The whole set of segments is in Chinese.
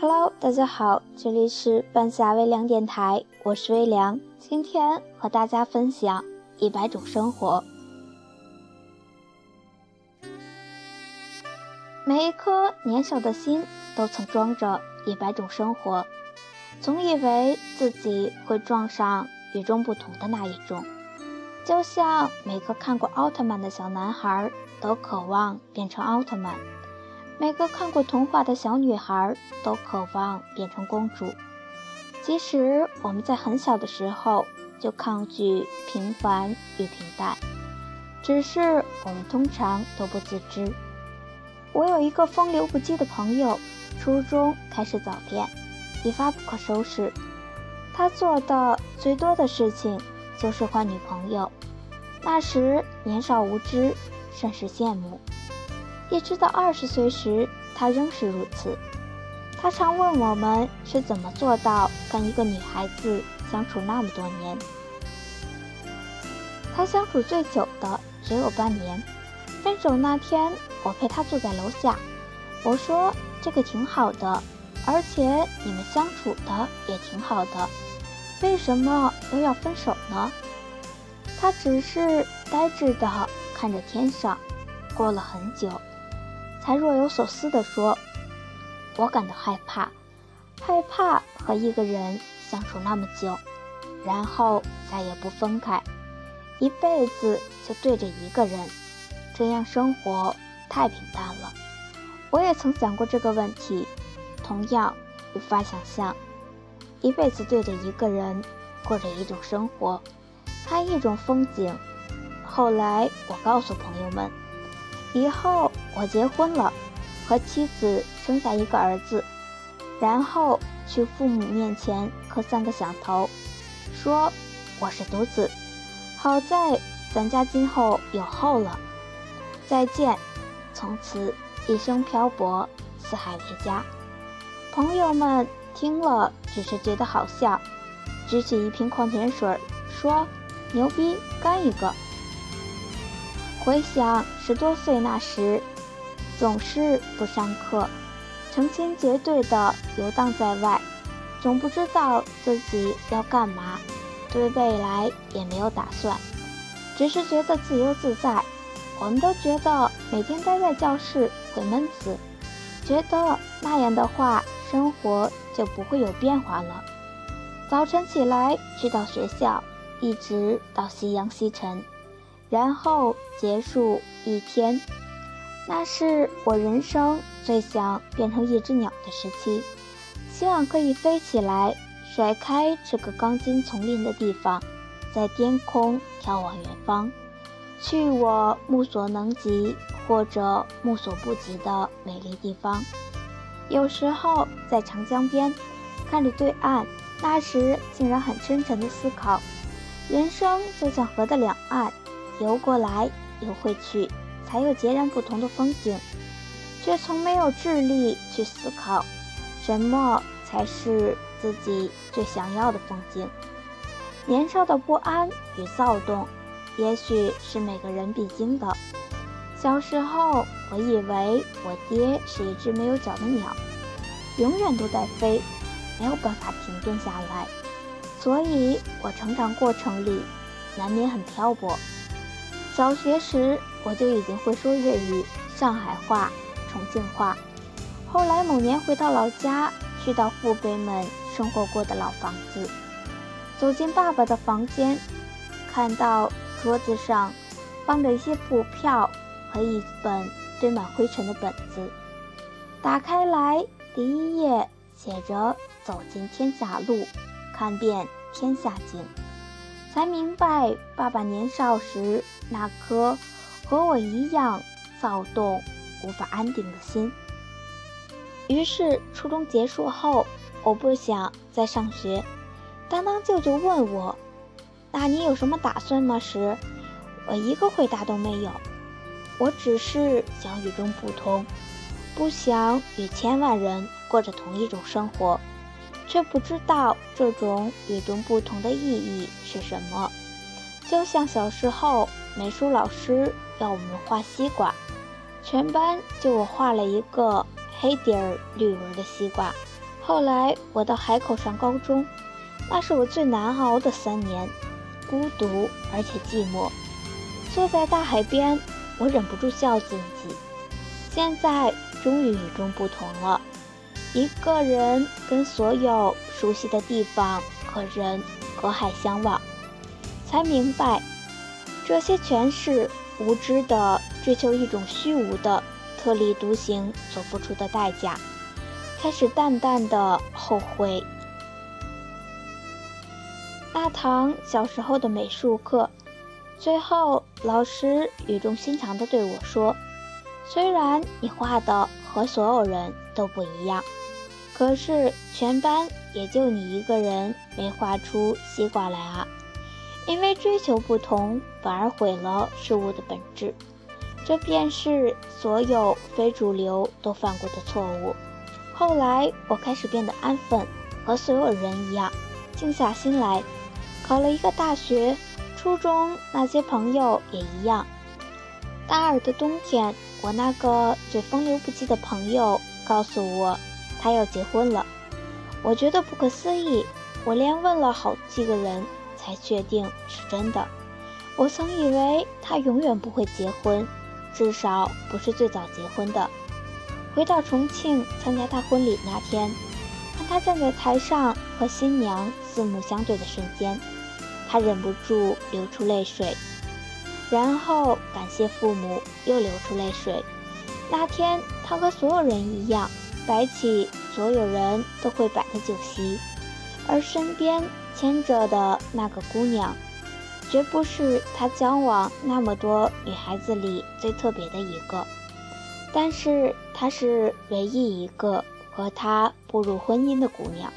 Hello，大家好，这里是半夏微凉电台，我是微凉，今天和大家分享一百种生活。每一颗年少的心都曾装着一百种生活，总以为自己会撞上与众不同的那一种，就像每个看过奥特曼的小男孩都渴望变成奥特曼。每个看过童话的小女孩都渴望变成公主，即使我们在很小的时候就抗拒平凡与平淡，只是我们通常都不自知。我有一个风流不羁的朋友，初中开始早恋，一发不可收拾。他做的最多的事情就是换女朋友，那时年少无知，甚是羡慕。一直到二十岁时，他仍是如此。他常问我们是怎么做到跟一个女孩子相处那么多年。他相处最久的只有半年。分手那天，我陪他坐在楼下，我说：“这个挺好的，而且你们相处的也挺好的，为什么又要分手呢？”他只是呆滞地看着天上，过了很久。才若有所思地说：“我感到害怕，害怕和一个人相处那么久，然后再也不分开，一辈子就对着一个人，这样生活太平淡了。”我也曾想过这个问题，同样无法想象一辈子对着一个人过着一种生活，看一种风景。后来我告诉朋友们。以后我结婚了，和妻子生下一个儿子，然后去父母面前磕三个响头，说我是独子。好在咱家今后有后了。再见，从此一生漂泊，四海为家。朋友们听了只是觉得好笑，举起一瓶矿泉水说：“牛逼，干一个。”回想十多岁那时，总是不上课，成群结队的游荡在外，总不知道自己要干嘛，对未来也没有打算，只是觉得自由自在。我们都觉得每天待在教室会闷死，觉得那样的话生活就不会有变化了。早晨起来去到学校，一直到夕阳西沉。然后结束一天，那是我人生最想变成一只鸟的时期，希望可以飞起来，甩开这个钢筋丛林的地方，在天空眺望远方，去我目所能及或者目所不及的美丽地方。有时候在长江边，看着对岸，那时竟然很深沉的思考，人生就像河的两岸。游过来，游回去，才有截然不同的风景，却从没有智力去思考，什么才是自己最想要的风景。年少的不安与躁动，也许是每个人必经的。小时候，我以为我爹是一只没有脚的鸟，永远都在飞，没有办法停顿下来，所以我成长过程里难免很漂泊。小学时我就已经会说粤语、上海话、重庆话。后来某年回到老家，去到父辈们生活过的老房子，走进爸爸的房间，看到桌子上放着一些布票和一本堆满灰尘的本子。打开来，第一页写着“走进天下路，看遍天下景”。才明白，爸爸年少时那颗和我一样躁动、无法安定的心。于是，初中结束后，我不想再上学。当当舅舅问我：“那你有什么打算吗？”时，我一个回答都没有。我只是想与众不同，不想与千万人过着同一种生活。却不知道这种与众不同的意义是什么。就像小时候，美术老师要我们画西瓜，全班就我画了一个黑底儿绿纹的西瓜，后来我到海口上高中，那是我最难熬的三年，孤独而且寂寞。坐在大海边，我忍不住笑自己。现在终于与众不同了，一个人跟所有熟悉的地方和人隔海相望，才明白，这些全是无知的追求一种虚无的特立独行所付出的代价。开始淡淡的后悔，大堂小时候的美术课。最后，老师语重心长的对我说：“虽然你画的和所有人都不一样，可是全班也就你一个人没画出西瓜来啊！因为追求不同，反而毁了事物的本质。这便是所有非主流都犯过的错误。后来，我开始变得安分，和所有人一样，静下心来，考了一个大学。”初中那些朋友也一样。大二的冬天，我那个最风流不羁的朋友告诉我，他要结婚了。我觉得不可思议，我连问了好几个人才确定是真的。我曾以为他永远不会结婚，至少不是最早结婚的。回到重庆参加他婚礼那天，当他站在台上和新娘四目相对的瞬间。他忍不住流出泪水，然后感谢父母，又流出泪水。那天，他和所有人一样，摆起所有人都会摆的酒席，而身边牵着的那个姑娘，绝不是他交往那么多女孩子里最特别的一个，但是她是唯一一个和他步入婚姻的姑娘。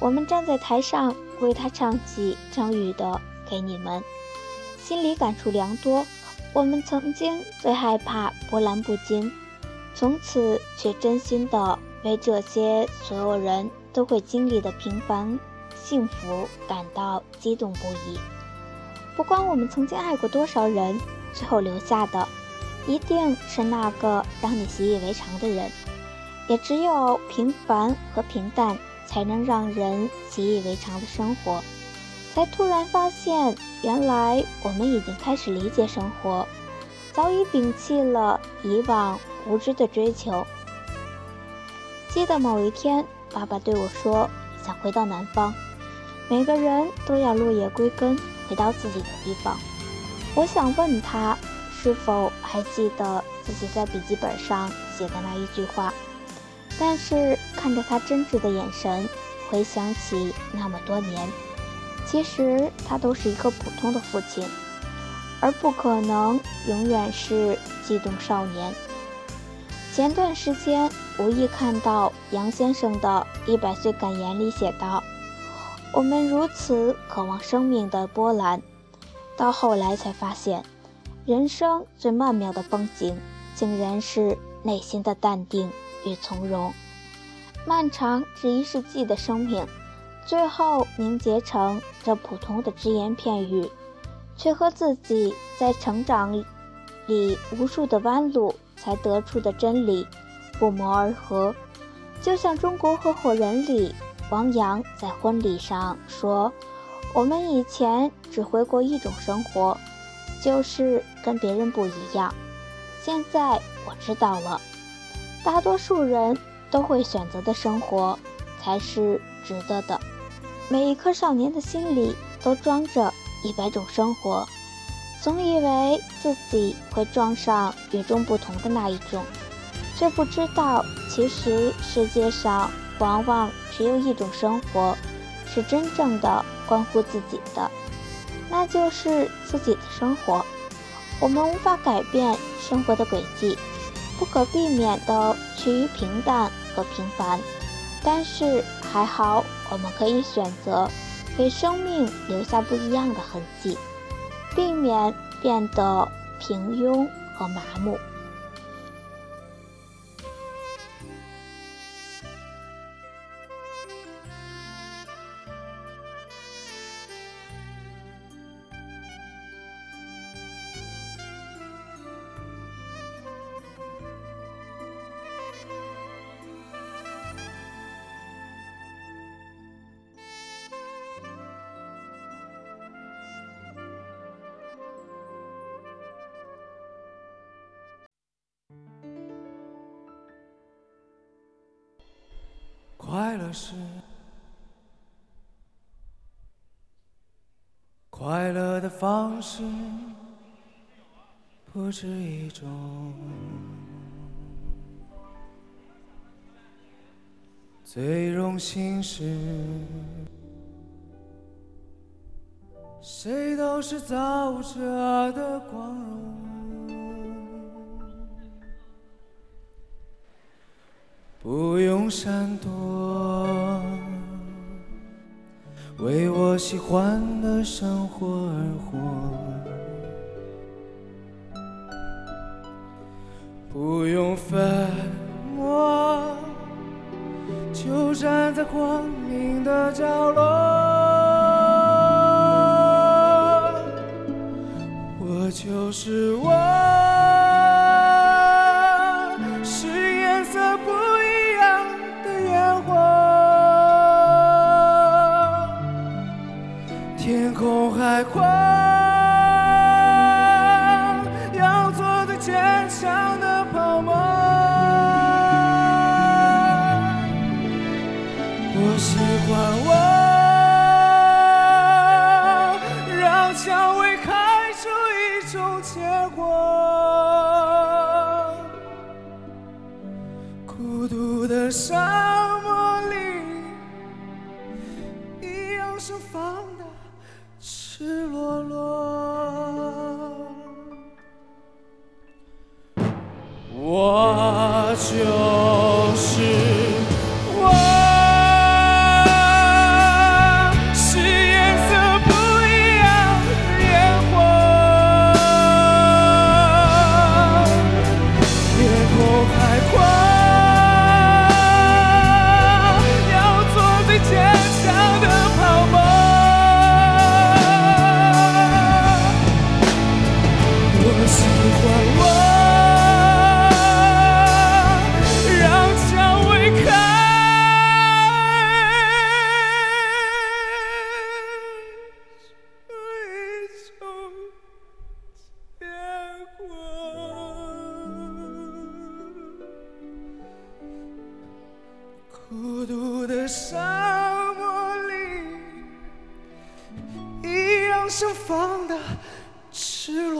我们站在台上。为他唱起张宇的《给你们》，心里感触良多。我们曾经最害怕波澜不惊，从此却真心的为这些所有人都会经历的平凡幸福感到激动不已。不管我们曾经爱过多少人，最后留下的一定是那个让你习以为常的人。也只有平凡和平淡。才能让人习以为常的生活，才突然发现，原来我们已经开始理解生活，早已摒弃了以往无知的追求。记得某一天，爸爸对我说：“想回到南方，每个人都要落叶归根，回到自己的地方。”我想问他，是否还记得自己在笔记本上写的那一句话？但是看着他真挚的眼神，回想起那么多年，其实他都是一个普通的父亲，而不可能永远是悸动少年。前段时间无意看到杨先生的一百岁感言里写道：“我们如此渴望生命的波澜，到后来才发现，人生最曼妙的风景，竟然是内心的淡定。”与从容，漫长这一世纪的生命，最后凝结成这普通的只言片语，却和自己在成长里无数的弯路才得出的真理不谋而合。就像《中国合伙人》里，王阳在婚礼上说：“我们以前只会过一种生活，就是跟别人不一样。现在我知道了。”大多数人都会选择的生活，才是值得的。每一颗少年的心里都装着一百种生活，总以为自己会撞上与众不同的那一种，却不知道，其实世界上往往只有一种生活，是真正的关乎自己的，那就是自己的生活。我们无法改变生活的轨迹。不可避免地趋于平淡和平凡，但是还好，我们可以选择给生命留下不一样的痕迹，避免变得平庸和麻木。快乐是快乐的方式不止一种。最荣幸是，谁都是造物者的光荣，不用闪躲，喜欢的生活而活，不用分我孤独的沙漠里，一样盛放的赤裸。